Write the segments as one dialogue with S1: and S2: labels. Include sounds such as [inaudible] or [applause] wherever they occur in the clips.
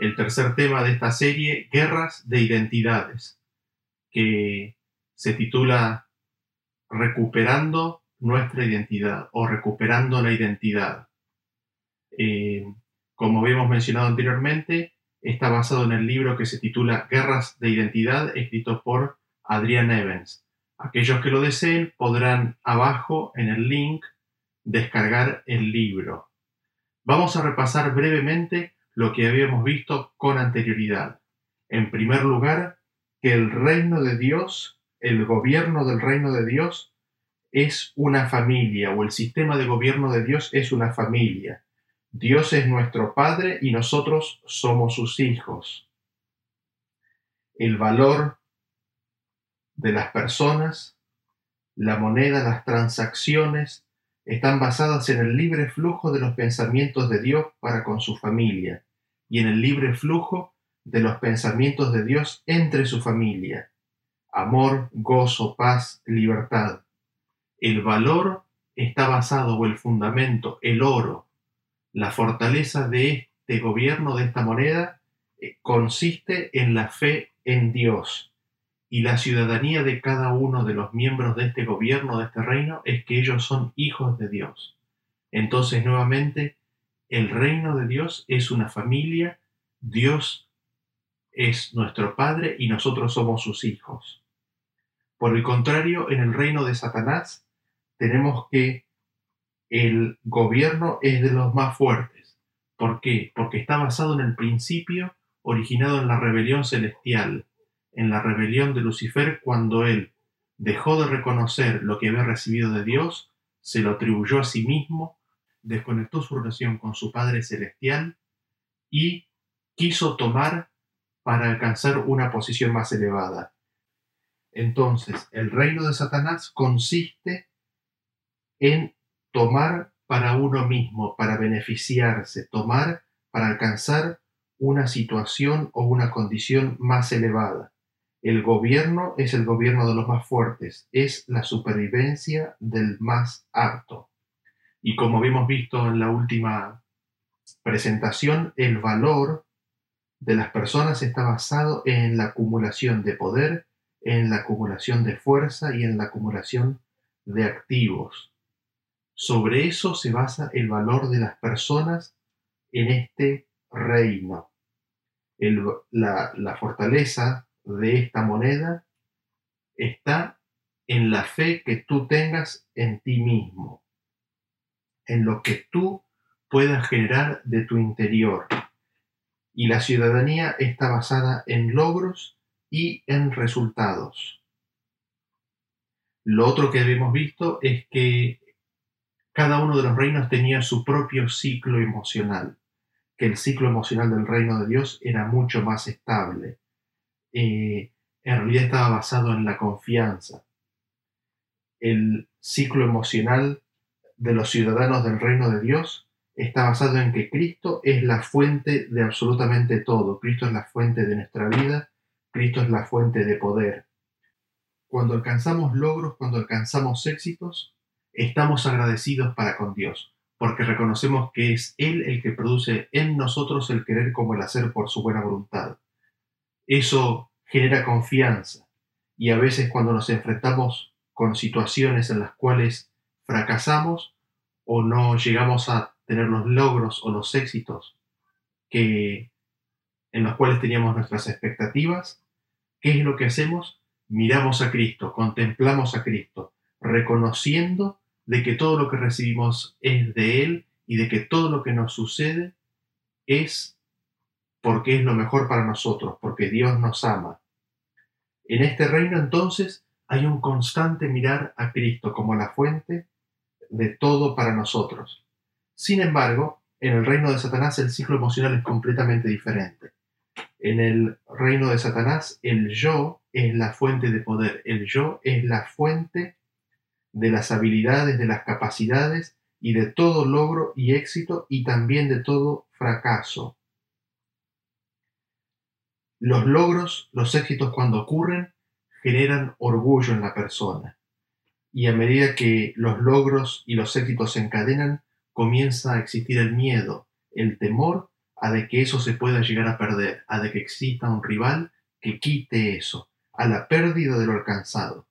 S1: el tercer tema de esta serie, Guerras de Identidades, que se titula Recuperando nuestra identidad o recuperando la identidad. Eh, como habíamos mencionado anteriormente, está basado en el libro que se titula Guerras de Identidad, escrito por Adrian Evans. Aquellos que lo deseen podrán abajo en el link descargar el libro. Vamos a repasar brevemente lo que habíamos visto con anterioridad. En primer lugar, que el reino de Dios, el gobierno del reino de Dios, es una familia o el sistema de gobierno de Dios es una familia. Dios es nuestro Padre y nosotros somos sus hijos. El valor de las personas, la moneda, las transacciones, están basadas en el libre flujo de los pensamientos de Dios para con su familia y en el libre flujo de los pensamientos de Dios entre su familia. Amor, gozo, paz, libertad. El valor está basado o el fundamento, el oro, la fortaleza de este gobierno, de esta moneda, eh, consiste en la fe en Dios. Y la ciudadanía de cada uno de los miembros de este gobierno, de este reino, es que ellos son hijos de Dios. Entonces, nuevamente, el reino de Dios es una familia, Dios es nuestro Padre y nosotros somos sus hijos. Por el contrario, en el reino de Satanás tenemos que el gobierno es de los más fuertes. ¿Por qué? Porque está basado en el principio originado en la rebelión celestial en la rebelión de Lucifer cuando él dejó de reconocer lo que había recibido de Dios, se lo atribuyó a sí mismo, desconectó su relación con su Padre Celestial y quiso tomar para alcanzar una posición más elevada. Entonces, el reino de Satanás consiste en tomar para uno mismo, para beneficiarse, tomar para alcanzar una situación o una condición más elevada. El gobierno es el gobierno de los más fuertes, es la supervivencia del más apto. Y como habíamos visto en la última presentación, el valor de las personas está basado en la acumulación de poder, en la acumulación de fuerza y en la acumulación de activos. Sobre eso se basa el valor de las personas en este reino. la, la fortaleza de esta moneda está en la fe que tú tengas en ti mismo, en lo que tú puedas generar de tu interior. Y la ciudadanía está basada en logros y en resultados. Lo otro que habíamos visto es que cada uno de los reinos tenía su propio ciclo emocional, que el ciclo emocional del reino de Dios era mucho más estable eh, en realidad estaba basado en la confianza. El ciclo emocional de los ciudadanos del reino de Dios está basado en que Cristo es la fuente de absolutamente todo. Cristo es la fuente de nuestra vida. Cristo es la fuente de poder. Cuando alcanzamos logros, cuando alcanzamos éxitos, estamos agradecidos para con Dios, porque reconocemos que es Él el que produce en nosotros el querer como el hacer por su buena voluntad. Eso genera confianza y a veces cuando nos enfrentamos con situaciones en las cuales fracasamos o no llegamos a tener los logros o los éxitos que en los cuales teníamos nuestras expectativas, ¿qué es lo que hacemos? Miramos a Cristo, contemplamos a Cristo, reconociendo de que todo lo que recibimos es de Él y de que todo lo que nos sucede es porque es lo mejor para nosotros, porque Dios nos ama. En este reino entonces hay un constante mirar a Cristo como la fuente de todo para nosotros. Sin embargo, en el reino de Satanás el ciclo emocional es completamente diferente. En el reino de Satanás el yo es la fuente de poder, el yo es la fuente de las habilidades, de las capacidades y de todo logro y éxito y también de todo fracaso. Los logros, los éxitos cuando ocurren, generan orgullo en la persona. Y a medida que los logros y los éxitos se encadenan, comienza a existir el miedo, el temor a de que eso se pueda llegar a perder, a de que exista un rival que quite eso, a la pérdida de lo alcanzado.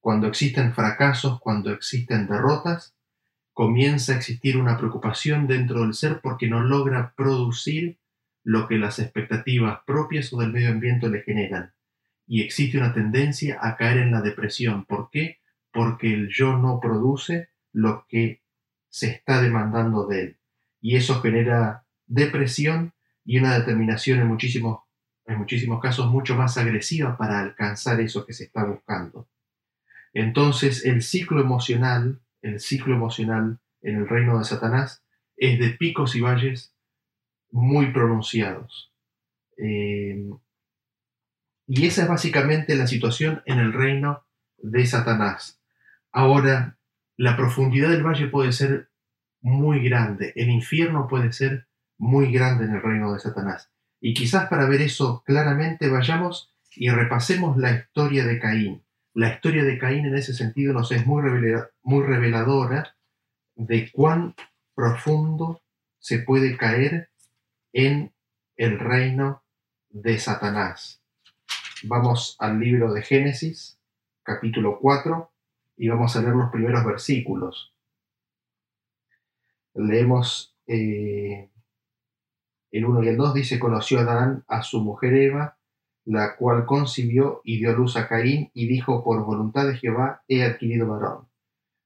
S1: Cuando existen fracasos, cuando existen derrotas, comienza a existir una preocupación dentro del ser porque no logra producir lo que las expectativas propias o del medio ambiente le generan. Y existe una tendencia a caer en la depresión. ¿Por qué? Porque el yo no produce lo que se está demandando de él. Y eso genera depresión y una determinación en muchísimos, en muchísimos casos mucho más agresiva para alcanzar eso que se está buscando. Entonces el ciclo emocional, el ciclo emocional en el reino de Satanás es de picos y valles muy pronunciados. Eh, y esa es básicamente la situación en el reino de Satanás. Ahora, la profundidad del valle puede ser muy grande, el infierno puede ser muy grande en el reino de Satanás. Y quizás para ver eso claramente vayamos y repasemos la historia de Caín. La historia de Caín en ese sentido nos es muy, reveladora de cuán profundo se puede caer en el reino de Satanás. Vamos al libro de Génesis, capítulo 4, y vamos a leer los primeros versículos. Leemos eh, el 1 y el 2, dice, conoció Adán a su mujer Eva, la cual concibió y dio luz a Caín, y dijo, por voluntad de Jehová he adquirido varón.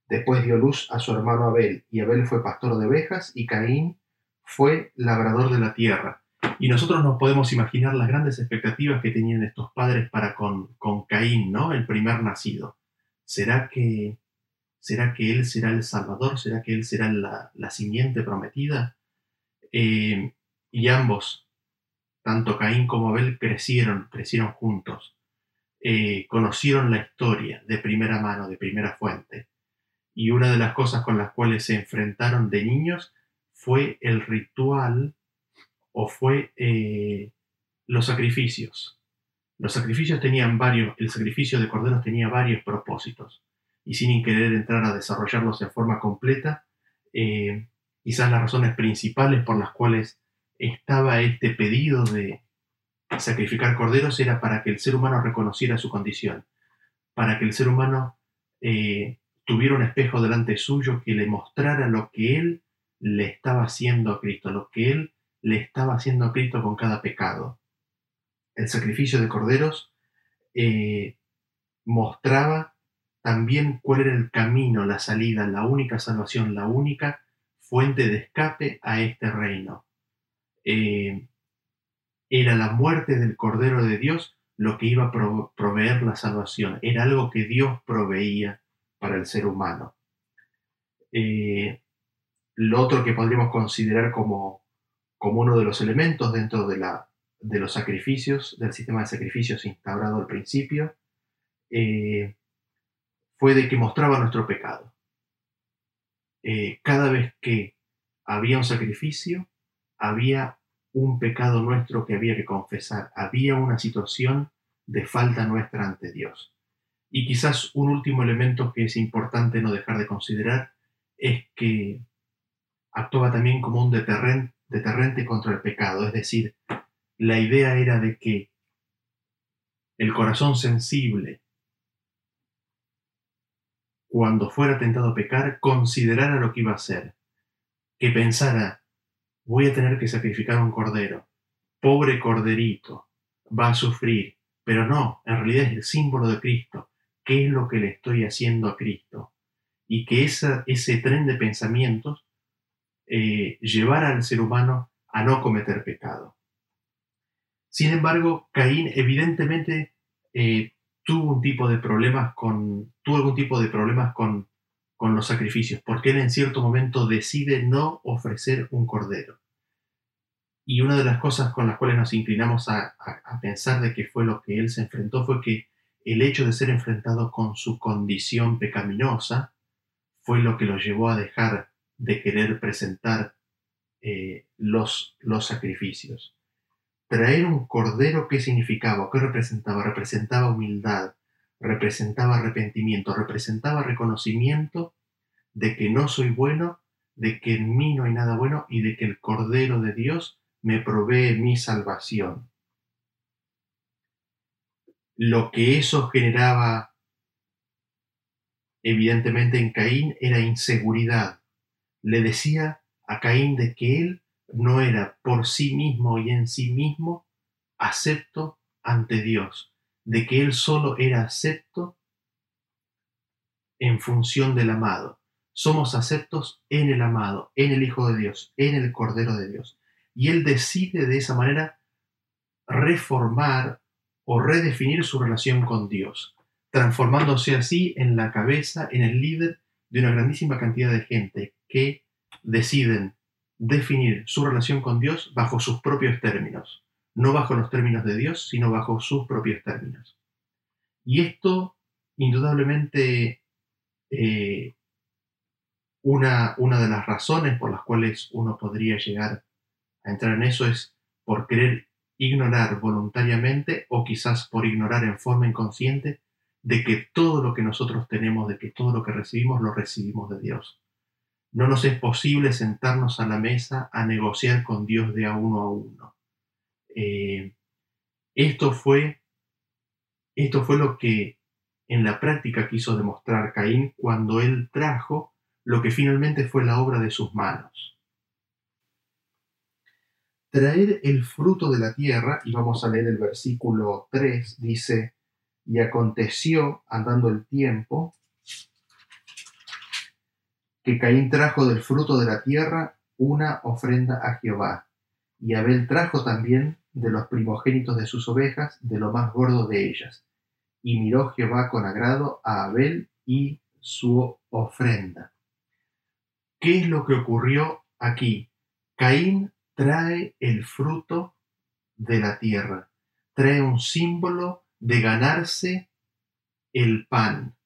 S1: Después dio luz a su hermano Abel, y Abel fue pastor de ovejas, y Caín fue labrador de la tierra. Y nosotros nos podemos imaginar las grandes expectativas que tenían estos padres para con, con Caín, ¿no? El primer nacido. ¿Será que, ¿Será que él será el Salvador? ¿Será que él será la, la simiente prometida? Eh, y ambos, tanto Caín como Abel, crecieron, crecieron juntos. Eh, conocieron la historia de primera mano, de primera fuente. Y una de las cosas con las cuales se enfrentaron de niños fue el ritual o fue eh, los sacrificios. Los sacrificios tenían varios, el sacrificio de corderos tenía varios propósitos y sin querer entrar a desarrollarlos en forma completa, eh, quizás las razones principales por las cuales estaba este pedido de sacrificar corderos era para que el ser humano reconociera su condición, para que el ser humano eh, tuviera un espejo delante suyo que le mostrara lo que él le estaba haciendo a Cristo, lo que él le estaba haciendo a Cristo con cada pecado. El sacrificio de corderos eh, mostraba también cuál era el camino, la salida, la única salvación, la única fuente de escape a este reino. Eh, era la muerte del Cordero de Dios lo que iba a proveer la salvación, era algo que Dios proveía para el ser humano. Eh, lo otro que podríamos considerar como, como uno de los elementos dentro de, la, de los sacrificios, del sistema de sacrificios instaurado al principio, eh, fue de que mostraba nuestro pecado. Eh, cada vez que había un sacrificio, había un pecado nuestro que había que confesar, había una situación de falta nuestra ante Dios. Y quizás un último elemento que es importante no dejar de considerar es que actuaba también como un deterrente, deterrente contra el pecado, es decir, la idea era de que el corazón sensible cuando fuera tentado a pecar, considerara lo que iba a hacer, que pensara, voy a tener que sacrificar un cordero, pobre corderito, va a sufrir, pero no, en realidad es el símbolo de Cristo, ¿qué es lo que le estoy haciendo a Cristo? Y que ese tren de pensamientos eh, llevara al ser humano a no cometer pecado. Sin embargo, Caín evidentemente eh, tuvo un tipo de problemas con, tuvo algún tipo de problemas con, con los sacrificios, porque él en cierto momento decide no ofrecer un cordero. Y una de las cosas con las cuales nos inclinamos a, a, pensar de que fue lo que él se enfrentó fue que el hecho de ser enfrentado con su condición pecaminosa fue lo que lo llevó a dejar de querer presentar eh, los, los sacrificios. Traer un cordero, ¿qué significaba? ¿Qué representaba? Representaba humildad, representaba arrepentimiento, representaba reconocimiento de que no soy bueno, de que en mí no hay nada bueno y de que el cordero de Dios me provee mi salvación. Lo que eso generaba evidentemente en Caín era inseguridad. Le decía a Caín de que él no era por sí mismo y en sí mismo acepto ante Dios, de que él solo era acepto en función del amado. Somos aceptos en el amado, en el Hijo de Dios, en el Cordero de Dios. Y él decide de esa manera reformar o redefinir su relación con Dios, transformándose así en la cabeza, en el líder de una grandísima cantidad de gente que deciden definir su relación con Dios bajo sus propios términos, no bajo los términos de Dios, sino bajo sus propios términos. Y esto, indudablemente, eh, una, una de las razones por las cuales uno podría llegar a entrar en eso es por querer ignorar voluntariamente o quizás por ignorar en forma inconsciente de que todo lo que nosotros tenemos, de que todo lo que recibimos, lo recibimos de Dios. No nos es posible sentarnos a la mesa a negociar con Dios de a uno a uno. Eh, esto, fue, esto fue lo que en la práctica quiso demostrar Caín cuando él trajo lo que finalmente fue la obra de sus manos. Traer el fruto de la tierra, y vamos a leer el versículo 3, dice, y aconteció, andando el tiempo, que Caín trajo del fruto de la tierra una ofrenda a Jehová, y Abel trajo también de los primogénitos de sus ovejas, de lo más gordo de ellas. Y miró Jehová con agrado a Abel y su ofrenda. ¿Qué es lo que ocurrió aquí? Caín trae el fruto de la tierra, trae un símbolo de ganarse el pan,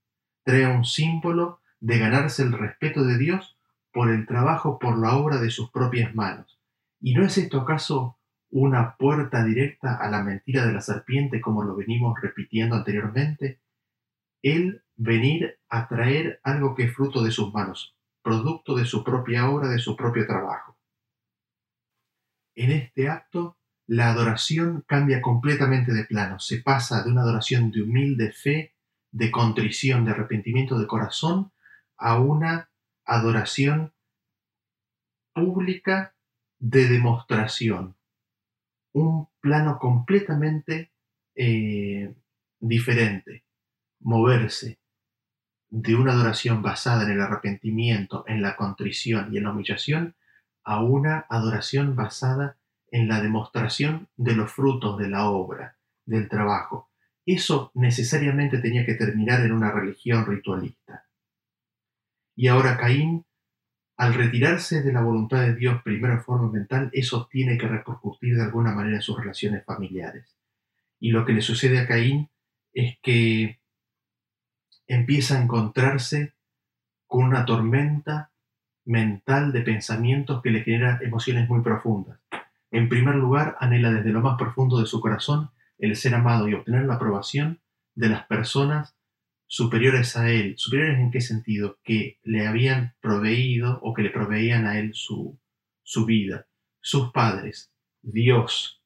S1: trae un símbolo de ganarse el respeto de Dios por el trabajo, por la obra de sus propias manos. ¿Y no es esto acaso una puerta directa a la mentira de la serpiente como lo venimos repitiendo anteriormente? El venir a traer algo que es fruto de sus manos, producto de su propia obra, de su propio trabajo. En este acto, la adoración cambia completamente de plano, se pasa de una adoración de humilde fe, de contrición, de arrepentimiento de corazón, a una adoración pública de demostración, un plano completamente eh, diferente, moverse de una adoración basada en el arrepentimiento, en la contrición y en la humillación, a una adoración basada en la demostración de los frutos de la obra, del trabajo. Eso necesariamente tenía que terminar en una religión ritualista. Y ahora Caín, al retirarse de la voluntad de Dios primero en forma mental, eso tiene que repercutir de alguna manera en sus relaciones familiares. Y lo que le sucede a Caín es que empieza a encontrarse con una tormenta mental de pensamientos que le genera emociones muy profundas. En primer lugar, anhela desde lo más profundo de su corazón el ser amado y obtener la aprobación de las personas superiores a él. ¿Superiores en qué sentido? Que le habían proveído o que le proveían a él su, su vida. Sus padres, Dios,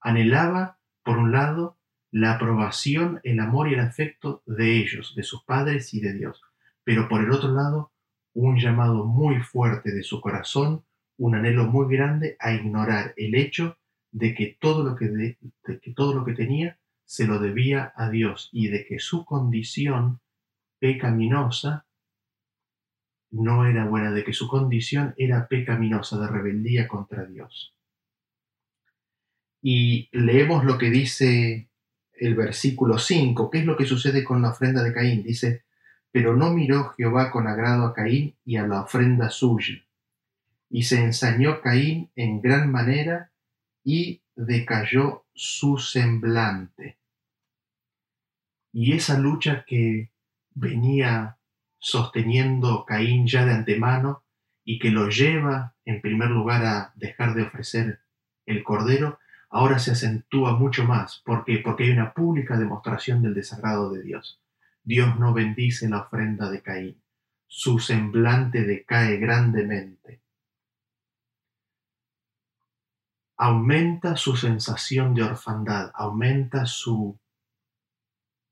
S1: anhelaba, por un lado, la aprobación, el amor y el afecto de ellos, de sus padres y de Dios. Pero por el otro lado, un llamado muy fuerte de su corazón, un anhelo muy grande a ignorar el hecho de que todo lo que, de que, todo lo que tenía se lo debía a Dios y de que su condición pecaminosa no era buena, de que su condición era pecaminosa, de rebeldía contra Dios. Y leemos lo que dice el versículo 5, ¿qué es lo que sucede con la ofrenda de Caín? Dice, pero no miró Jehová con agrado a Caín y a la ofrenda suya. Y se ensañó Caín en gran manera y decayó su semblante. Y esa lucha que venía sosteniendo Caín ya de antemano y que lo lleva en primer lugar a dejar de ofrecer el cordero, ahora se acentúa mucho más. ¿Por qué? Porque hay una pública demostración del desagrado de Dios. Dios no bendice la ofrenda de Caín. Su semblante decae grandemente. Aumenta su sensación de orfandad, aumenta su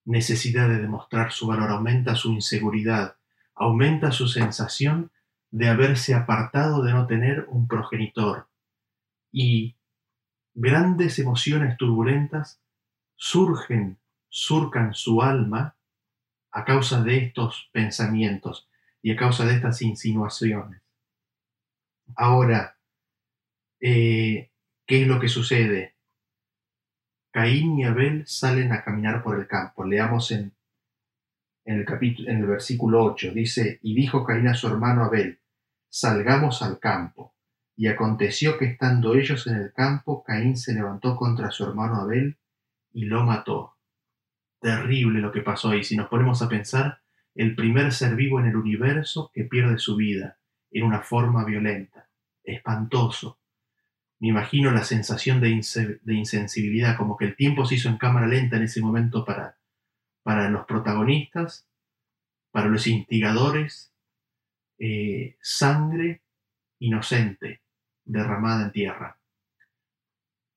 S1: necesidad de demostrar su valor, aumenta su inseguridad, aumenta su sensación de haberse apartado de no tener un progenitor. Y grandes emociones turbulentas surgen, surcan su alma a causa de estos pensamientos y a causa de estas insinuaciones. Ahora, eh, ¿qué es lo que sucede? Caín y Abel salen a caminar por el campo. Leamos en, en, el, capítulo, en el versículo 8. Dice, y dijo Caín a su hermano Abel, salgamos al campo. Y aconteció que estando ellos en el campo, Caín se levantó contra su hermano Abel y lo mató. Terrible lo que pasó ahí. Si nos ponemos a pensar, el primer ser vivo en el universo que pierde su vida en una forma violenta. Espantoso. Me imagino la sensación de, insensibilidad, como que el tiempo se hizo en cámara lenta en ese momento para, para los protagonistas, para los instigadores, eh, sangre inocente derramada en tierra.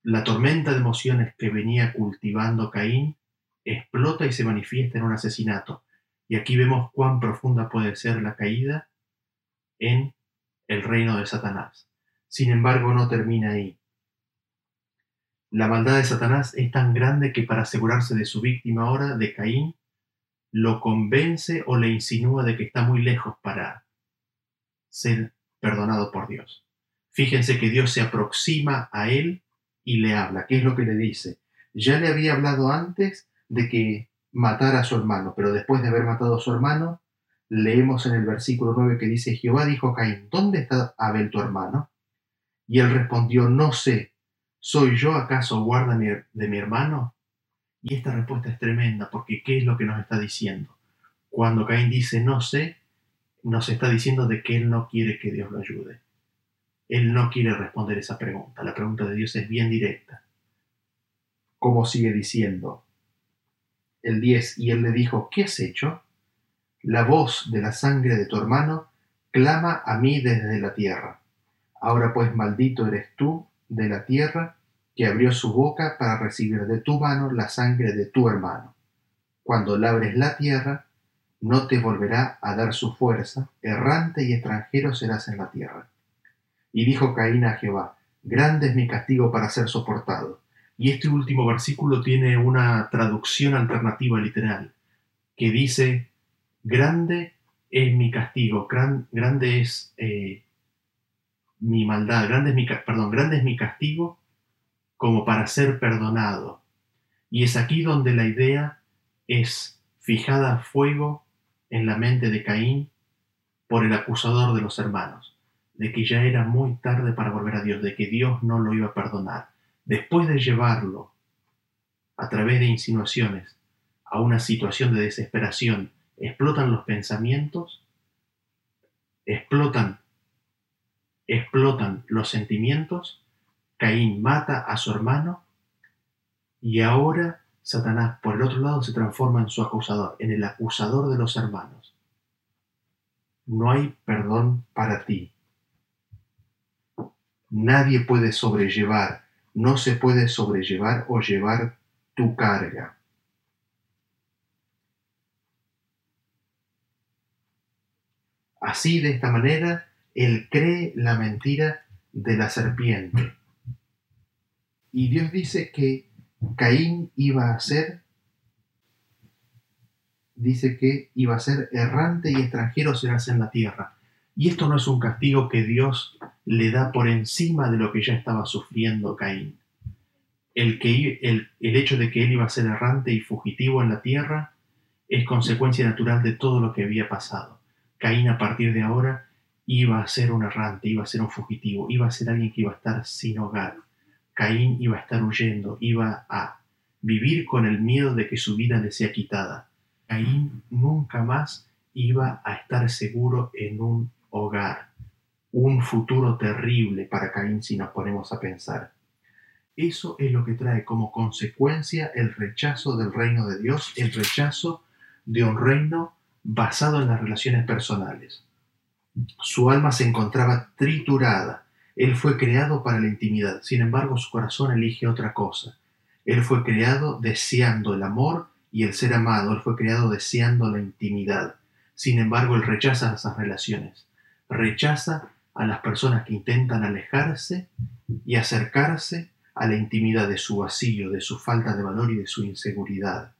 S1: La tormenta de emociones que venía cultivando Caín explota y se manifiesta en un asesinato. Y aquí vemos cuán profunda puede ser la caída en el reino de Satanás. Sin embargo, no termina ahí. La maldad de Satanás es tan grande que para asegurarse de su víctima ahora, de Caín, lo convence o le insinúa de que está muy lejos para ser perdonado por Dios. Fíjense que Dios se aproxima a él y le habla. ¿Qué es lo que le dice? Ya le había hablado antes de que matara a su hermano, pero después de haber matado a su hermano, leemos en el versículo 9 que dice, Jehová dijo a Caín, ¿dónde está Abel tu hermano? Y él respondió, no sé, ¿soy yo acaso guarda de mi hermano? Y esta respuesta es tremenda, porque ¿qué es lo que nos está diciendo? Cuando Caín dice, no sé, nos está diciendo de que él no quiere que Dios lo ayude. Él no quiere responder esa pregunta. La pregunta de Dios es bien directa. ¿Cómo sigue diciendo? El 10, y él le dijo, ¿qué has hecho? La voz de la sangre de tu hermano clama a mí desde la tierra. Ahora pues maldito eres tú de la tierra que abrió su boca para recibir de tu mano la sangre de tu hermano. Cuando labres la tierra, no te volverá a dar su fuerza, errante y extranjero serás en la tierra. Y dijo Caín a Jehová, grande es mi castigo para ser soportado. Y este último versículo tiene una traducción alternativa literal, que dice, grande es mi castigo, grande es eh, mi maldad, grande es mi, perdón, grande es mi castigo como para ser perdonado. Y es aquí donde la idea es fijada a fuego en la mente de Caín por el acusador de los hermanos, de que ya era muy tarde para volver a Dios, de que Dios no lo iba a perdonar. Después de llevarlo a través de insinuaciones a una situación de desesperación explotan los pensamientos, explotan, explotan los sentimientos, Caín mata a su hermano y ahora Satanás por el otro lado se transforma en su acusador, en el acusador de los hermanos. No hay perdón para ti. Nadie puede sobrellevar, no se puede sobrellevar o llevar tu carga. Así, de esta manera, él cree la mentira de la serpiente. Y Dios dice que Caín iba a ser, dice que iba a ser errante y extranjero serás en la tierra. Y esto no es un castigo que Dios le da por encima de lo que ya estaba sufriendo Caín. El, que, el, el hecho de que él iba a ser errante y fugitivo en la tierra es consecuencia natural de todo lo que había pasado. Caín a partir de ahora iba a ser un errante, iba a ser un fugitivo, iba a ser alguien que iba a estar sin hogar. Caín iba a estar huyendo, iba a vivir con el miedo de que su vida le sea quitada. Caín nunca más iba a estar seguro en un hogar. Un futuro terrible para Caín si nos ponemos a pensar. Eso es lo que trae como consecuencia el rechazo del reino de Dios, el rechazo de un reino basado en las relaciones personales. Su alma se encontraba triturada, Él fue creado para la intimidad, sin embargo su corazón elige otra cosa. Él fue creado deseando el amor y el ser amado, Él fue creado deseando la intimidad. Sin embargo, Él rechaza esas relaciones, rechaza a las personas que intentan alejarse y acercarse a la intimidad de su vacío, de su falta de valor y de su inseguridad.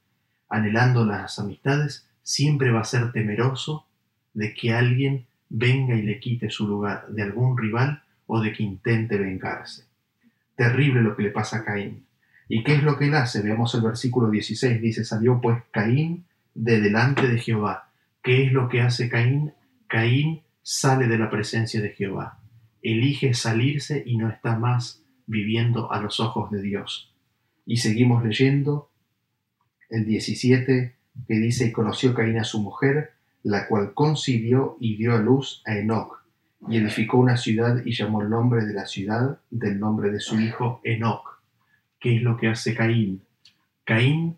S1: Anhelando las amistades, siempre va a ser temeroso de que alguien venga y le quite su lugar, de algún rival o de que intente vengarse. Terrible lo que le pasa a Caín. ¿Y qué es lo que él hace? Veamos el versículo 16. Dice, salió pues Caín de delante de Jehová. ¿Qué es lo que hace Caín? Caín sale de la presencia de Jehová. Elige salirse y no está más viviendo a los ojos de Dios. Y seguimos leyendo el 17 que dice, y conoció Caín a su mujer, la cual concibió y dio a luz a Enoch, y edificó una ciudad y llamó el nombre de la ciudad del nombre de su hijo Enoch. ¿Qué es lo que hace Caín? Caín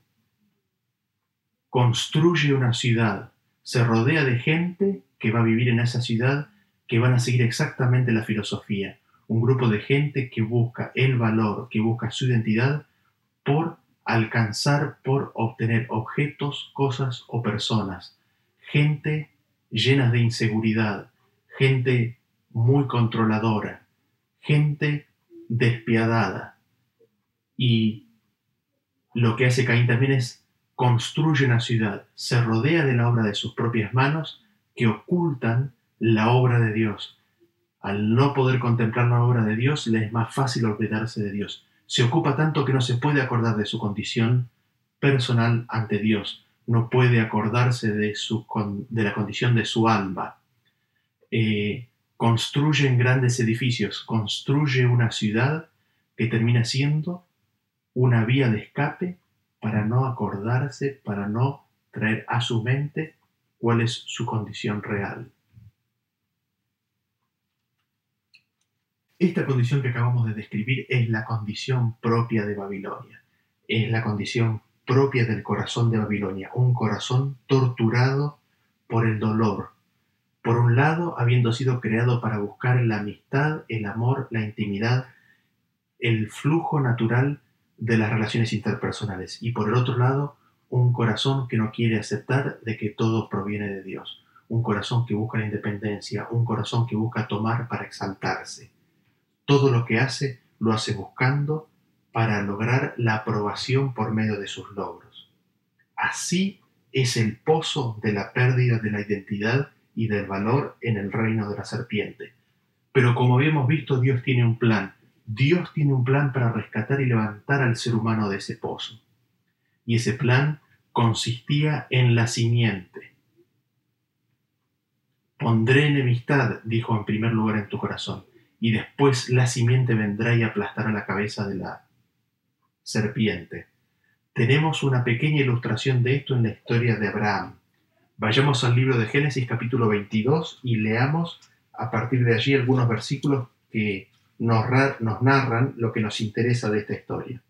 S1: construye una ciudad, se rodea de gente que va a vivir en esa ciudad, que van a seguir exactamente la filosofía. Un grupo de gente que busca el valor, que busca su identidad por alcanzar, por obtener objetos, cosas o personas. Gente llena de inseguridad, gente muy controladora, gente despiadada. Y lo que hace Caín también es construye una ciudad, se rodea de la obra de sus propias manos que ocultan la obra de Dios. Al no poder contemplar la obra de Dios, le es más fácil olvidarse de Dios. Se ocupa tanto que no se puede acordar de su condición personal ante Dios. No puede acordarse de, su, de la condición de su alma. Eh, construye grandes edificios, construye una ciudad que termina siendo una vía de escape para no acordarse, para no traer a su mente cuál es su condición real. Esta condición que acabamos de describir es la condición propia de Babilonia, es la condición propia del corazón de Babilonia, un corazón torturado por el dolor. Por un lado, habiendo sido creado para buscar la amistad, el amor, la intimidad, el flujo natural de las relaciones interpersonales y por el otro lado un corazón que no quiere aceptar de que todo proviene de Dios, un corazón que busca la independencia, un corazón que busca tomar para exaltarse. Todo lo que hace lo hace buscando para lograr la aprobación por medio de sus logros. Así es el pozo de la pérdida de la identidad y del valor en el reino de la serpiente. Pero como habíamos visto, Dios tiene un plan Dios tiene un plan para rescatar y levantar al ser humano de ese pozo. Y ese plan consistía en la simiente. Pondré enemistad, dijo en primer lugar en tu corazón, y después la simiente vendrá y aplastará la cabeza de la serpiente. Tenemos una pequeña ilustración de esto en la historia de Abraham. Vayamos al libro de Génesis capítulo 22 y leamos a partir de allí algunos versículos que nos, narran lo que nos interesa de esta historia.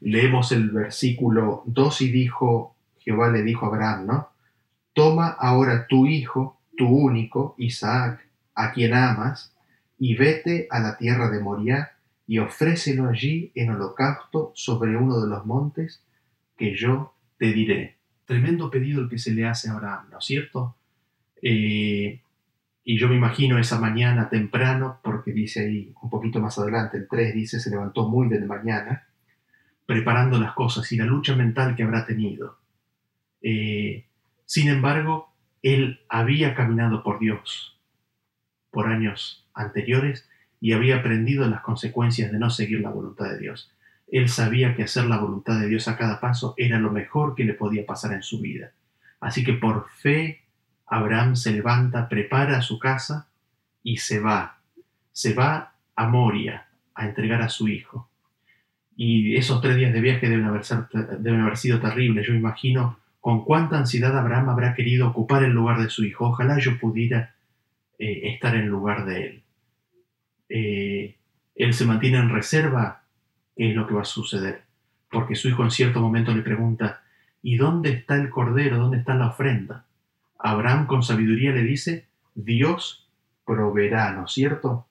S1: Leemos el versículo 2 y dijo, Jehová le dijo a Abraham, ¿no? Toma ahora tu hijo, tu único, Isaac, a quien amas, y vete a la tierra de Moriah y ofrécelo allí en holocausto sobre uno de los montes que yo te diré. Tremendo pedido el que se le hace a Abraham, ¿no es cierto? Eh, y yo me imagino esa mañana temprano, porque dice ahí un poquito más adelante, el 3 dice, se levantó muy de mañana, preparando las cosas y la lucha mental que habrá tenido. Eh, sin embargo, él había caminado por Dios por años anteriores y había aprendido las consecuencias de no seguir la voluntad de Dios. Él sabía que hacer la voluntad de Dios a cada paso era lo mejor que le podía pasar en su vida. Así que por fe Abraham se levanta, prepara su casa y se va. Se va a Moria a entregar a su hijo. Y esos tres días de viaje deben haber, deben haber sido terribles. Yo imagino con cuánta ansiedad Abraham habrá querido ocupar el lugar de su hijo. Ojalá yo pudiera eh, estar en lugar de él. Eh, él se mantiene en reserva, ¿qué es lo que va a suceder? Porque su hijo en cierto momento le pregunta, ¿y dónde está el cordero? ¿Dónde está la ofrenda? Abraham con sabiduría le dice, Dios
S2: proveerá, ¿no es cierto?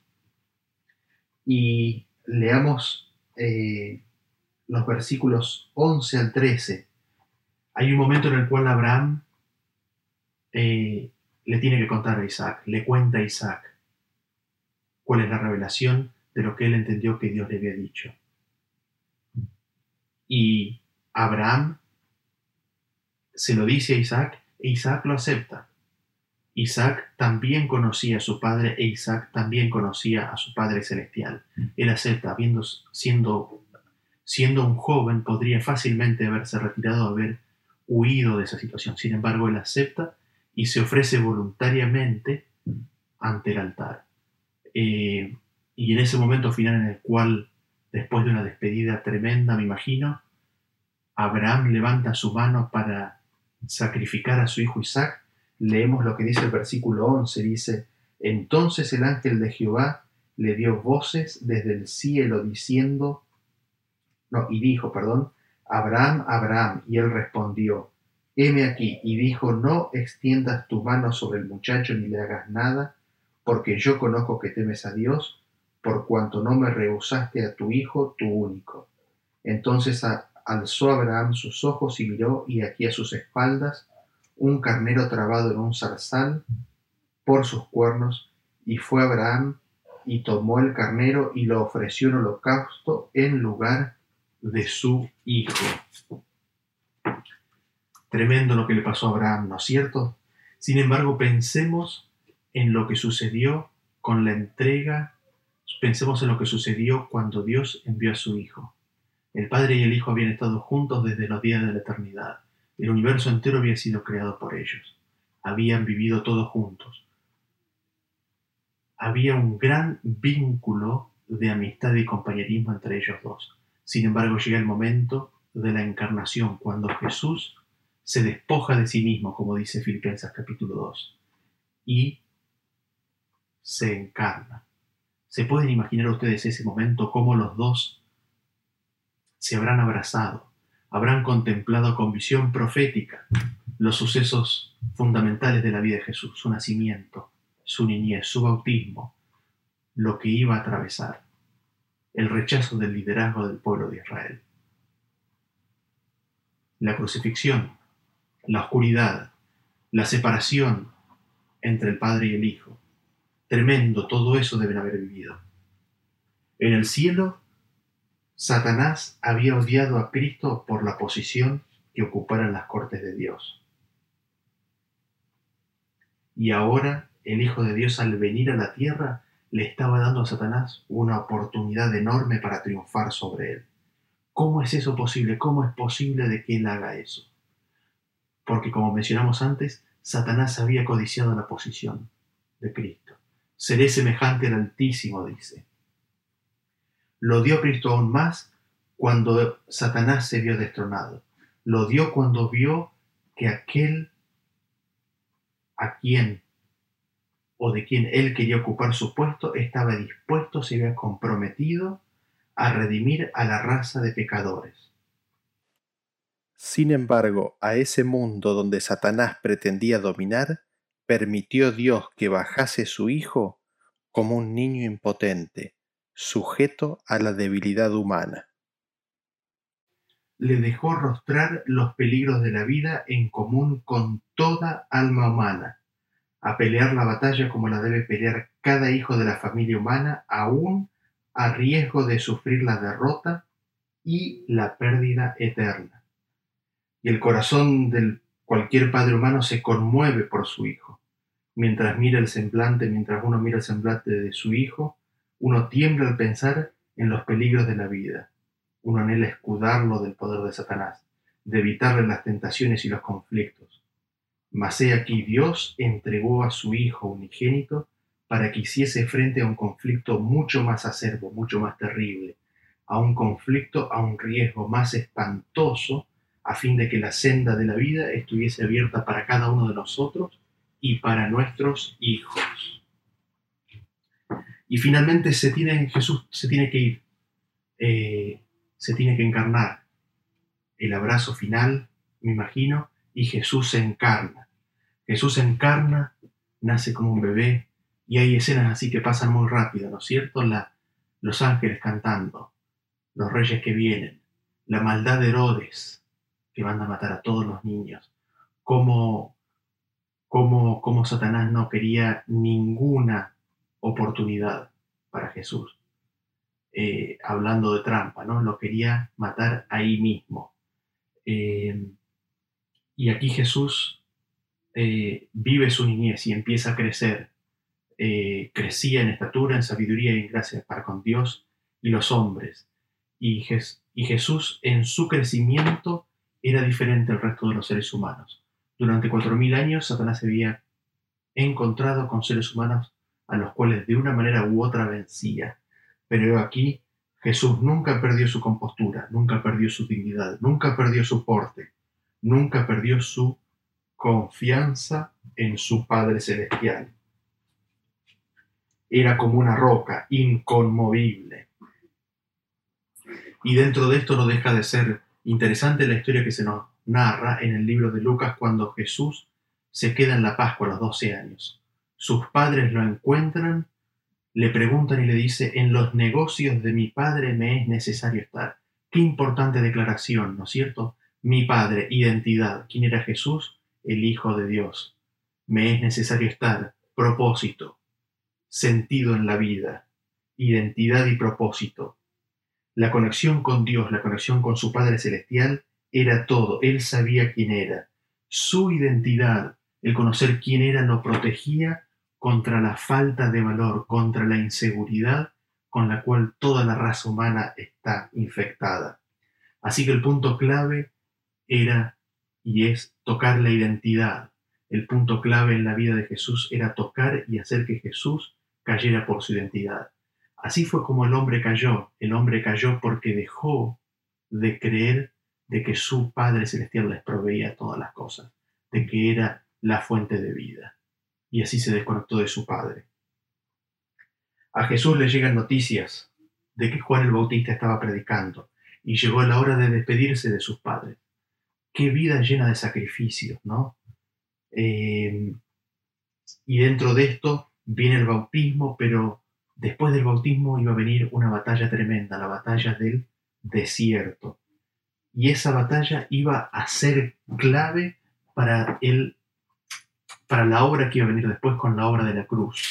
S2: Y leamos eh, los versículos 11 al 13. Hay un momento en el cual Abraham le tiene que contar a Isaac, le cuenta a Isaac cuál es la revelación de lo que él entendió que Dios le había dicho. Y Abraham se lo dice a Isaac e Isaac lo acepta. Isaac también conocía a su padre e Isaac también conocía a su padre celestial. Él acepta, habiendo, siendo, siendo un joven, podría fácilmente haberse retirado, haber huido de esa situación. Sin embargo, él acepta y se ofrece voluntariamente ante el altar. Eh, y en ese momento final en el cual, después de una despedida tremenda, me imagino, Abraham levanta su mano para sacrificar a su hijo Isaac, leemos lo que dice el versículo 11, dice, entonces el ángel de Jehová le dio voces desde el cielo diciendo, no, y dijo, perdón, Abraham, Abraham, y él respondió, heme aquí, y dijo, no extiendas tu mano sobre el muchacho ni le hagas nada, porque yo conozco que temes a Dios, por cuanto no me rehusaste a tu hijo, tu único. Entonces alzó Abraham sus ojos y miró, y aquí a sus espaldas un carnero trabado en un zarzal por sus cuernos, y fue Abraham y tomó el carnero y lo ofreció en holocausto en lugar de su hijo. Tremendo lo que le pasó a Abraham, ¿no es cierto? Sin embargo, pensemos en lo que sucedió con la entrega, pensemos en lo que sucedió cuando Dios envió a su hijo. El Padre y el Hijo habían estado juntos desde los días de la eternidad. El universo entero había sido creado por ellos. Habían vivido todos juntos. Había un gran vínculo de amistad y compañerismo entre ellos dos. Sin embargo, llega el momento de la encarnación, cuando Jesús se despoja de sí mismo, como dice Filipenses capítulo 2, y se encarna. ¿Se pueden imaginar ustedes ese momento, cómo los dos se habrán abrazado, habrán contemplado con visión profética los sucesos fundamentales de la vida de Jesús, su nacimiento, su niñez, su bautismo, lo que iba a atravesar, el rechazo del liderazgo del pueblo de Israel, la crucifixión, la oscuridad, la separación entre el Padre y el Hijo. Tremendo, todo eso deben haber vivido. En el cielo Satanás había odiado a Cristo por la posición que ocupara en las cortes de Dios. Y ahora el Hijo de Dios al venir a la tierra le estaba dando a Satanás una oportunidad enorme para triunfar sobre él. ¿Cómo es eso posible? ¿Cómo es posible de que él haga eso? Porque como mencionamos antes, Satanás había codiciado la posición de Cristo. Seré semejante al Altísimo, dice lo dio Cristo aún más cuando Satanás se vio destronado. Lo dio cuando vio que aquel a quien o de quien él quería ocupar su puesto estaba dispuesto, se había comprometido a redimir a la raza de pecadores.
S3: Sin embargo, a ese mundo donde Satanás pretendía dominar, permitió Dios que bajase su Hijo como un niño impotente, sujeto a la debilidad humana.
S2: Le dejó rostrar los peligros de la vida en común con toda alma humana, a pelear la batalla como la debe pelear cada hijo de la familia humana, aún a riesgo de sufrir la derrota y la pérdida eterna. Y el corazón de cualquier padre humano se conmueve por su hijo. Mientras mira el semblante, mientras uno mira el semblante de su hijo, uno tiembla al pensar en los peligros de la vida. Uno anhela escudarlo del poder de Satanás, de evitarle las tentaciones y los conflictos. Mas he aquí Dios entregó a su Hijo unigénito para que hiciese frente a un conflicto mucho más acerbo, mucho más terrible, a un conflicto, a un riesgo más espantoso, a fin de que la senda de la vida estuviese abierta para cada uno de nosotros y para nuestros hijos. Y finalmente se tiene, Jesús se tiene que ir, eh, se tiene que encarnar. El abrazo final, me imagino, y Jesús se encarna. Jesús se encarna, nace como un bebé,
S1: Y hay escenas así que pasan muy rápido, ¿no es cierto? La, los ángeles cantando, los reyes que vienen, la maldad de Herodes, que manda a matar a todos los niños, cómo, cómo, cómo Satanás no quería ninguna oportunidad para Jesús. Eh, hablando de trampa, ¿no? Lo quería matar ahí mismo. Eh, y aquí Jesús eh, vive su niñez y empieza a crecer. crecía en estatura, en sabiduría y en gracia para con Dios y los hombres. Y, y Jesús en su crecimiento era diferente al resto de los seres humanos. Durante cuatro mil años Satanás se había encontrado con seres humanos a los cuales de una manera u otra vencía. Pero aquí Jesús nunca perdió su compostura, nunca perdió su dignidad, nunca perdió su porte, nunca perdió su confianza en su Padre Celestial. Era como una roca inconmovible. Y dentro de esto no deja de ser interesante la historia que se nos narra en el libro de Lucas cuando Jesús se queda en la Pascua a los 12 años. Sus padres lo encuentran le preguntan y le dice, en los negocios de mi padre me es necesario estar. Qué importante declaración, ¿no es cierto? Mi padre, identidad. ¿Quién era Jesús? El Hijo de Dios. Me es necesario estar. Propósito. Sentido en la vida. Identidad y propósito. La conexión con Dios, la conexión con su Padre Celestial, era todo. Él sabía quién era. Su identidad, el conocer quién era, lo protegía contra la falta de valor, contra la inseguridad con la cual toda la raza humana está infectada. Así que el punto clave era y es tocar la identidad. El punto clave en la vida de Jesús era tocar y hacer que Jesús cayera por su identidad. Así fue como el hombre cayó. El hombre cayó porque dejó de creer de que su Padre Celestial les proveía todas las cosas, de que era la fuente de vida y así se desconectó de su padre. A Jesús le llegan noticias de que Juan el Bautista estaba predicando y llegó la hora de despedirse de sus padres. Qué vida llena de sacrificios, ¿no? Eh, y dentro de esto viene el bautismo, pero después del bautismo iba a venir una batalla tremenda, la batalla del desierto. Y esa batalla iba a ser clave para para la obra que iba a venir después con la obra de la cruz.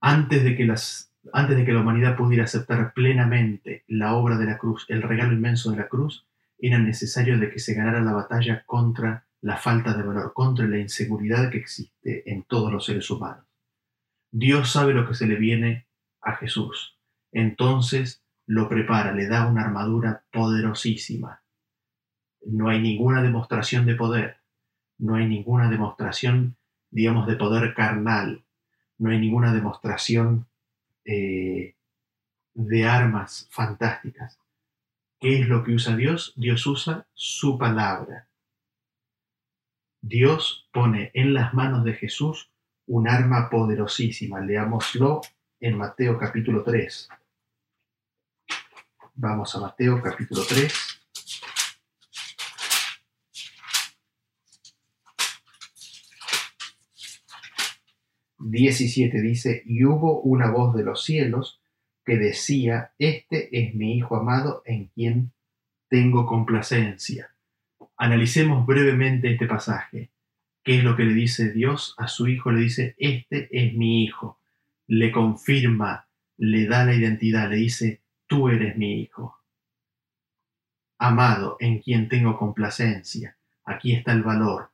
S1: Antes de que, las, antes de que la humanidad pudiera aceptar plenamente la obra de la cruz, el regalo inmenso de la cruz, era necesario de que se ganara la batalla contra la falta de valor, contra la inseguridad que existe en todos los seres humanos. Dios sabe lo que se le viene a Jesús. Entonces lo prepara, le da una armadura poderosísima. No hay ninguna demostración de poder, no hay ninguna demostración, digamos, de poder carnal, no hay ninguna demostración eh, de armas fantásticas. ¿Qué es lo que usa Dios? Dios usa su palabra. Dios pone en las manos de Jesús un arma poderosísima. Leámoslo en Mateo capítulo 3. Vamos a Mateo capítulo 3. 17 dice, y hubo una voz de los cielos que decía, este es mi Hijo amado en quien tengo complacencia. Analicemos brevemente este pasaje. ¿Qué es lo que le dice Dios a su Hijo? Le dice, este es mi Hijo. Le confirma, le da la identidad, le dice, tú eres mi Hijo. Amado en quien tengo complacencia. Aquí está el valor.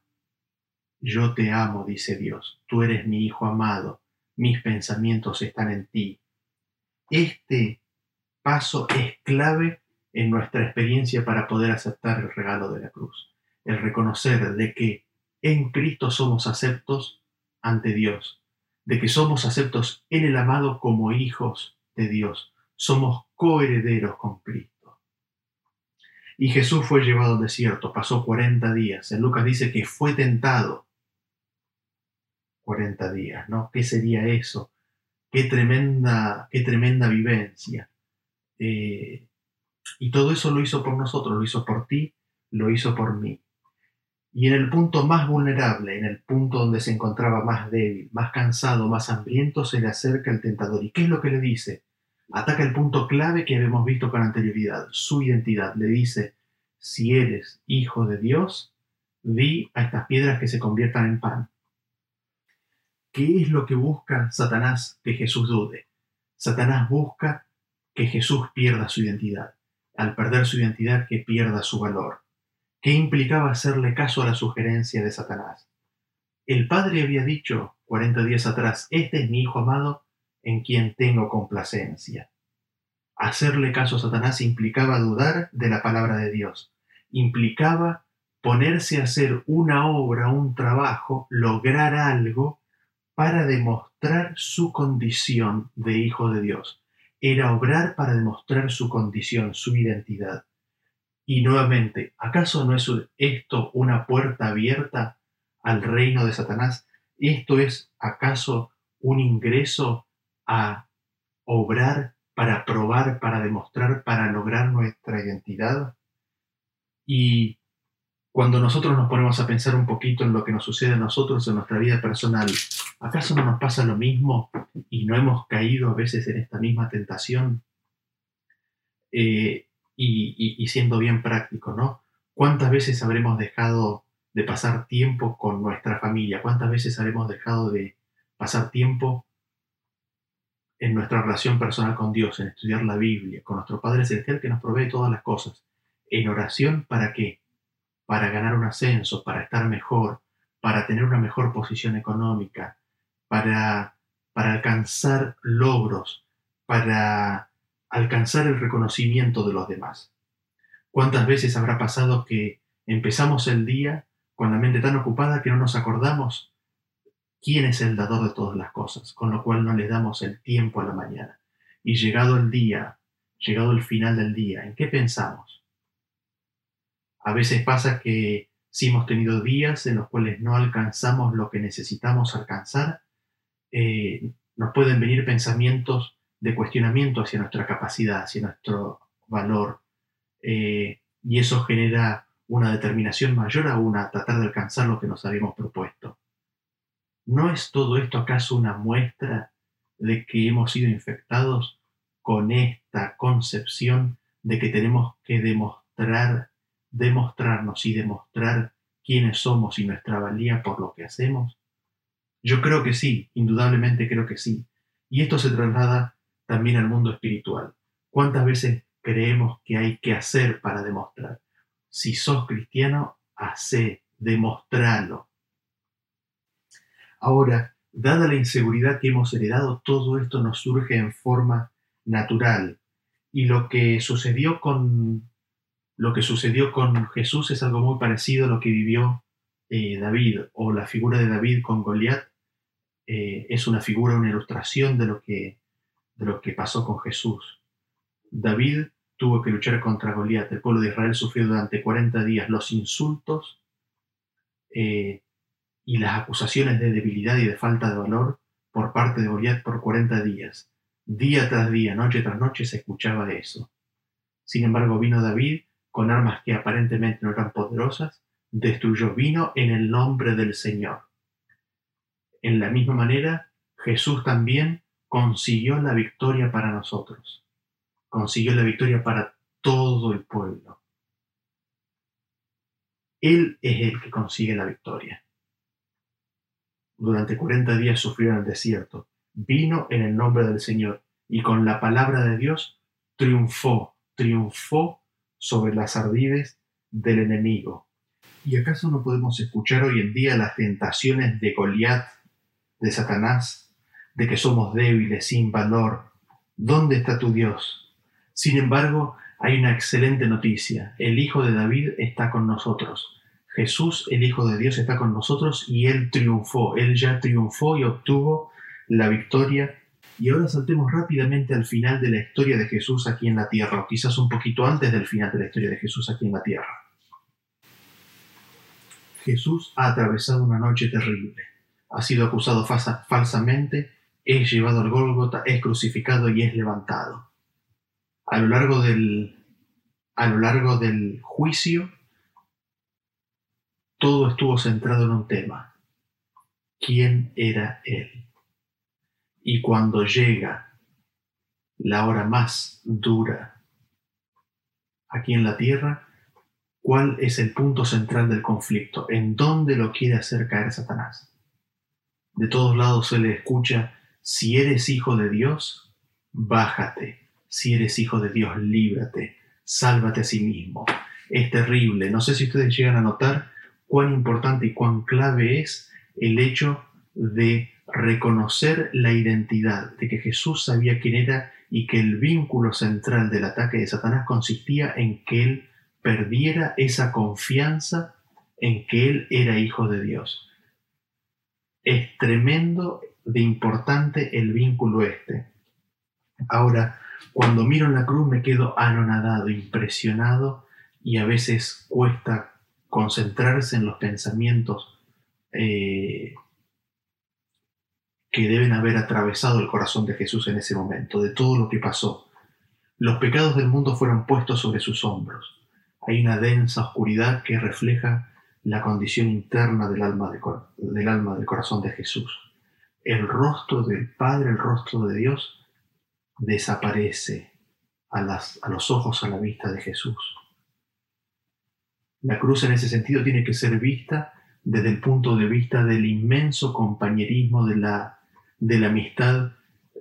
S1: Yo te amo, dice Dios, tú eres mi Hijo amado, mis pensamientos están en ti. Este paso es clave en nuestra experiencia para poder aceptar el regalo de la cruz, el reconocer de que en Cristo somos aceptos ante Dios, de que somos aceptos en el amado como hijos de Dios, somos coherederos con Cristo. Y Jesús fue llevado al desierto, pasó 40 días. En Lucas dice que fue tentado 40 días, ¿no? ¿Qué sería eso? Qué tremenda, qué tremenda vivencia. Eh, y todo eso lo hizo por nosotros, lo hizo por ti, lo hizo por mí.
S2: Y en el punto más vulnerable, en el punto donde se encontraba más débil, más cansado, más hambriento, se le acerca el tentador. ¿Y qué es lo que le dice? Ataca el punto clave que habíamos visto con anterioridad, su identidad. Le dice, si eres hijo de Dios, di a estas piedras que se conviertan en pan. ¿Qué es lo que busca Satanás que Jesús dude? Satanás busca que Jesús pierda su identidad. Al perder su identidad, que pierda su valor. ¿Qué implicaba hacerle caso a la sugerencia de Satanás? El Padre había dicho 40 días atrás, este es mi Hijo amado en quien tengo complacencia. Hacerle caso a Satanás implicaba dudar de la palabra de Dios, implicaba ponerse a hacer una obra, un trabajo, lograr algo para demostrar su condición de hijo de Dios. Era obrar para demostrar su condición, su identidad. Y nuevamente, ¿acaso no es esto una puerta abierta al reino de Satanás? ¿Esto es acaso un ingreso a obrar para probar, para demostrar, para lograr nuestra identidad? Y cuando nosotros nos ponemos a pensar un poquito en lo que nos sucede a nosotros en nuestra vida personal, ¿acaso no nos pasa lo mismo y no hemos caído a veces en esta misma tentación? Eh, y, siendo bien práctico, ¿no? ¿Cuántas veces habremos dejado de pasar tiempo con nuestra familia? ¿Cuántas veces habremos dejado de pasar tiempo en nuestra relación personal con Dios, en estudiar la Biblia, con nuestro Padre Celestial que nos provee todas las cosas? ¿En oración para qué? Para ganar un ascenso, para estar mejor, para tener una mejor posición económica, para, para alcanzar logros, para alcanzar el reconocimiento de los demás. ¿Cuántas veces habrá pasado que empezamos el día con la mente tan ocupada que no nos acordamos quién es el dador de todas las cosas, con lo cual no le damos el tiempo a la mañana? Y llegado el día, llegado el final del día, ¿en qué pensamos? A veces pasa que si hemos tenido días en los cuales no alcanzamos lo que necesitamos alcanzar, eh, nos pueden venir pensamientos de cuestionamiento hacia nuestra capacidad, hacia nuestro valor, eh, y eso genera una determinación mayor aún a tratar de alcanzar lo que nos habíamos propuesto. ¿No es todo esto acaso una muestra de que hemos sido infectados con esta concepción de que tenemos que demostrar, demostrarnos y demostrar quiénes somos y nuestra valía por lo que hacemos? Yo creo que sí, indudablemente creo que sí. Y esto se traslada también al mundo espiritual. ¿Cuántas veces creemos que hay que hacer para demostrar? Si sos cristiano, hace, demostralo. Ahora, dada la inseguridad que hemos heredado, todo esto nos surge en forma natural. Y lo que sucedió con lo que sucedió con Jesús es algo muy parecido a lo que vivió eh, David o la figura de David con Goliat. Eh, es una figura, una ilustración de lo que de lo que pasó con Jesús. David tuvo que luchar contra Goliat. El pueblo de Israel sufrió durante 40 días los insultos eh, y las acusaciones de debilidad y de falta de valor por parte de Goliat por 40 días. Día tras día, noche tras noche se escuchaba eso. Sin embargo, vino David con armas que aparentemente no eran poderosas, destruyó, vino en el nombre del Señor. En la misma manera, Jesús también consiguió la victoria para nosotros, consiguió la victoria para todo el pueblo. Él es el que consigue la victoria. Durante 40 días sufrió en el desierto, vino en el nombre del Señor y con la palabra de Dios triunfó, triunfó sobre las ardides del enemigo. ¿Y acaso no podemos escuchar hoy en día las tentaciones de Goliat, de Satanás, de que somos débiles, sin valor. ¿Dónde está tu Dios? Sin embargo, hay una excelente noticia. El Hijo de David está con nosotros. Jesús, el Hijo de Dios, está con nosotros y Él triunfó. Él ya triunfó y obtuvo la victoria. Y ahora saltemos rápidamente al final de la historia de Jesús aquí en la tierra, o quizás un poquito antes del final de la historia de Jesús aquí en la tierra. Jesús ha atravesado una noche terrible. Ha sido acusado falsamente es llevado al Gólgota, es crucificado y es levantado. A lo largo del, a lo largo del juicio, todo estuvo centrado en un tema. ¿Quién era Él? Y cuando llega la hora más dura aquí en la tierra, ¿cuál es el punto central del conflicto? ¿En dónde lo quiere hacer caer Satanás? De todos lados se le escucha, si eres hijo de Dios, bájate. Si eres hijo de Dios, líbrate. Sálvate a sí mismo. Es terrible. No sé si ustedes llegan a notar cuán importante y cuán clave es el hecho de reconocer la identidad, de que Jesús sabía quién era y que el vínculo central del ataque de Satanás consistía en que él perdiera esa confianza en que él era hijo de Dios. Es tremendo de importante el vínculo este. Ahora, cuando miro en la cruz me quedo anonadado, impresionado y a veces cuesta concentrarse en los pensamientos eh, que deben haber atravesado el corazón de Jesús en ese momento, de todo lo que pasó. Los pecados del mundo fueron puestos sobre sus hombros. Hay una densa oscuridad que refleja la condición interna del alma, del alma del corazón de Jesús. El rostro del Padre, el rostro de Dios, desaparece a, los ojos, a la vista de Jesús. La cruz en ese sentido tiene que ser vista desde el punto de vista del inmenso compañerismo de la de la amistad,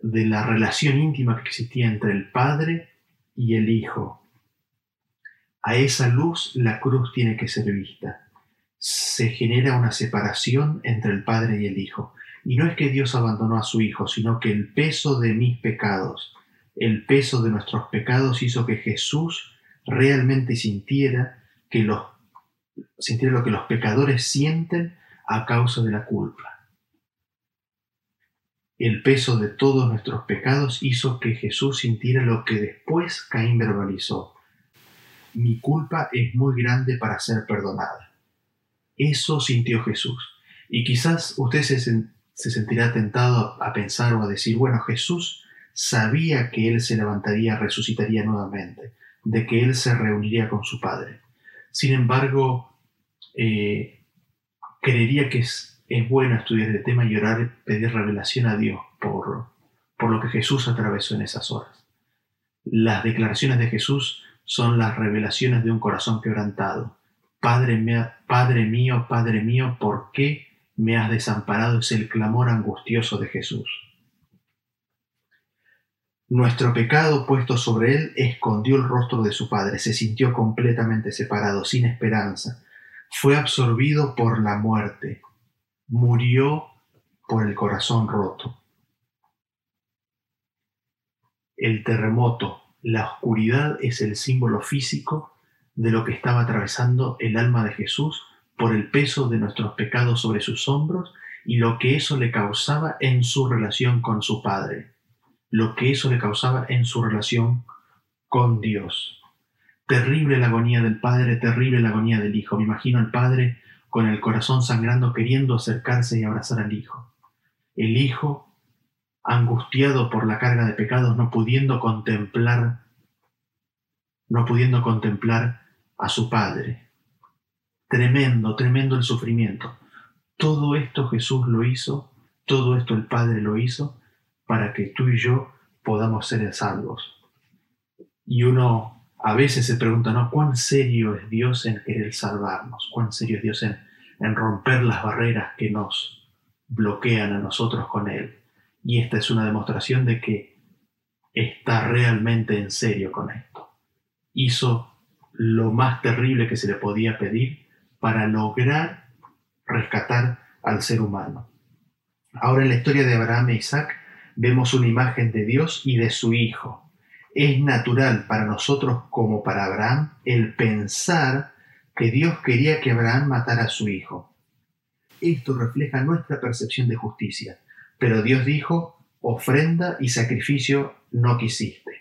S2: de la relación íntima que existía entre el Padre y el Hijo. A esa luz la cruz tiene que ser vista. Se genera una separación entre el Padre y el Hijo. Y no es que Dios abandonó a su Hijo, sino que el peso de mis pecados, el peso de nuestros pecados hizo que Jesús realmente sintiera que los sintiera lo que los pecadores sienten a causa de la culpa. El peso de todos nuestros pecados hizo que Jesús sintiera lo que después Caín verbalizó. Mi culpa es muy grande para ser perdonada. Eso sintió Jesús. Y quizás usted se, se sentirá tentado a pensar o a decir, bueno, Jesús sabía que Él se levantaría, resucitaría nuevamente, de que Él se reuniría con su Padre. Sin embargo, eh, creería que es es bueno estudiar el tema y orar pedir revelación a Dios por, por lo que Jesús atravesó en esas horas. Las declaraciones de Jesús son las revelaciones de un corazón quebrantado. Padre, mío, Padre mío, Padre mío, ¿por qué me has desamparado? Es el clamor angustioso de Jesús. Nuestro pecado puesto sobre él escondió el rostro de su Padre, se sintió completamente separado, sin esperanza. Fue absorbido por la muerte, murió por el corazón roto. El terremoto, la oscuridad es el símbolo físico de lo que estaba atravesando el alma de Jesús por el peso de nuestros pecados sobre sus hombros y lo que eso le causaba en su relación con su Padre, lo que eso le causaba en su relación con Dios. Terrible la agonía del Padre, terrible la agonía del Hijo. Me imagino al Padre con el corazón sangrando queriendo acercarse y abrazar al Hijo. El Hijo, angustiado por la carga de pecados, no pudiendo contemplar, no pudiendo contemplar a su Padre. Tremendo, tremendo el sufrimiento. Todo esto Jesús lo hizo, todo esto el Padre lo hizo para que tú y yo podamos ser salvos. Y uno a veces se pregunta, ¿no? ¿Cuán serio es Dios en querer salvarnos? ¿Cuán serio es Dios en, en romper las barreras que nos bloquean a nosotros con Él? Y esta es una demostración de que está realmente en serio con esto. Hizo lo más terrible que se le podía pedir para lograr rescatar al ser humano. Ahora en la historia de Abraham e Isaac vemos una imagen de Dios y de su Hijo, es natural para nosotros como para Abraham el pensar que Dios quería que Abraham matara a su hijo. Esto refleja nuestra percepción de justicia, pero Dios dijo, ofrenda y sacrificio no quisiste.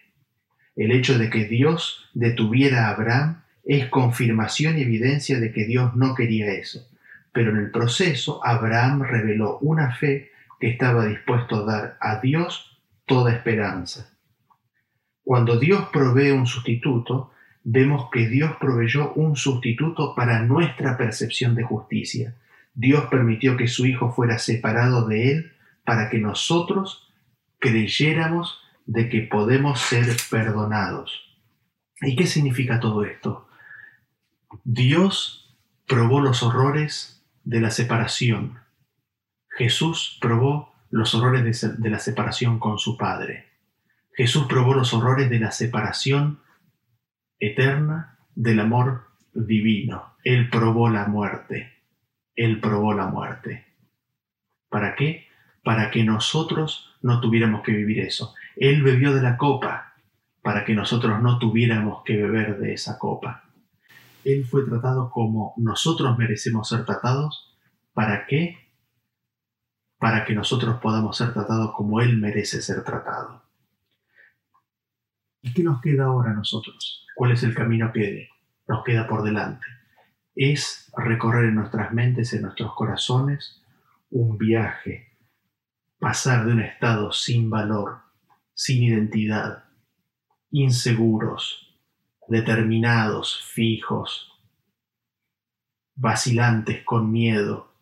S2: El hecho de que Dios detuviera a Abraham es confirmación y evidencia de que Dios no quería eso. Pero en el proceso Abraham reveló una fe que estaba dispuesto a dar a Dios toda esperanza. Cuando Dios provee un sustituto, vemos que Dios proveyó un sustituto para nuestra percepción de justicia. Dios permitió que su Hijo fuera separado de Él para que nosotros creyéramos de que podemos ser perdonados. ¿Y qué significa todo esto? Dios probó los horrores de la separación. Jesús probó los horrores de, la separación con su Padre. Jesús probó los horrores de la separación eterna del amor divino. Él probó la muerte. Él probó la muerte. ¿Para qué? Para que nosotros no tuviéramos que vivir eso. Él bebió de la copa para que nosotros no tuviéramos que beber de esa copa. Él fue tratado como nosotros merecemos ser tratados. ¿Para qué? Para que nosotros podamos ser tratados como Él merece ser tratado. ¿Y qué nos queda ahora a nosotros? ¿Cuál es el camino que nos queda por delante? Es recorrer en nuestras mentes, en nuestros corazones, un viaje, pasar de un estado sin valor, sin identidad, inseguros, determinados, fijos, vacilantes, con miedo,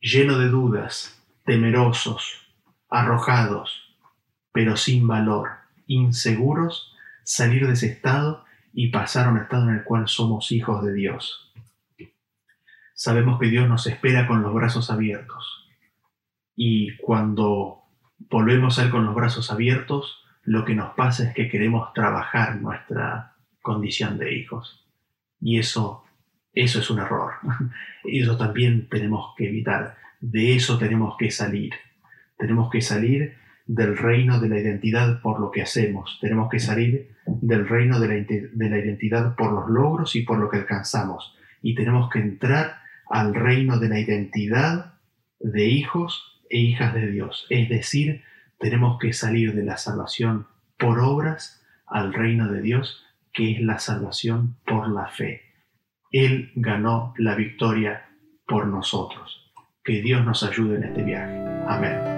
S2: lleno de dudas, temerosos, arrojados, pero sin valor, inseguros, salir de ese estado y pasar a un estado en el cual somos hijos de Dios. Sabemos que Dios nos espera con los brazos abiertos. Y cuando volvemos a Él con los brazos abiertos, lo que nos pasa es que queremos trabajar nuestra condición de hijos. Y eso, eso es un error. [laughs] Eso también tenemos que evitar. De eso tenemos que salir. Tenemos que salir del reino de la identidad por lo que hacemos. Tenemos que salir del reino de la, de la identidad por los logros y por lo que alcanzamos. Y tenemos que entrar al reino de la identidad de hijos e hijas de Dios. Es decir, tenemos que salir de la salvación por obras al reino de Dios, que es la salvación por la fe. Él ganó la victoria por nosotros. Que Dios nos ayude en este viaje. Amén.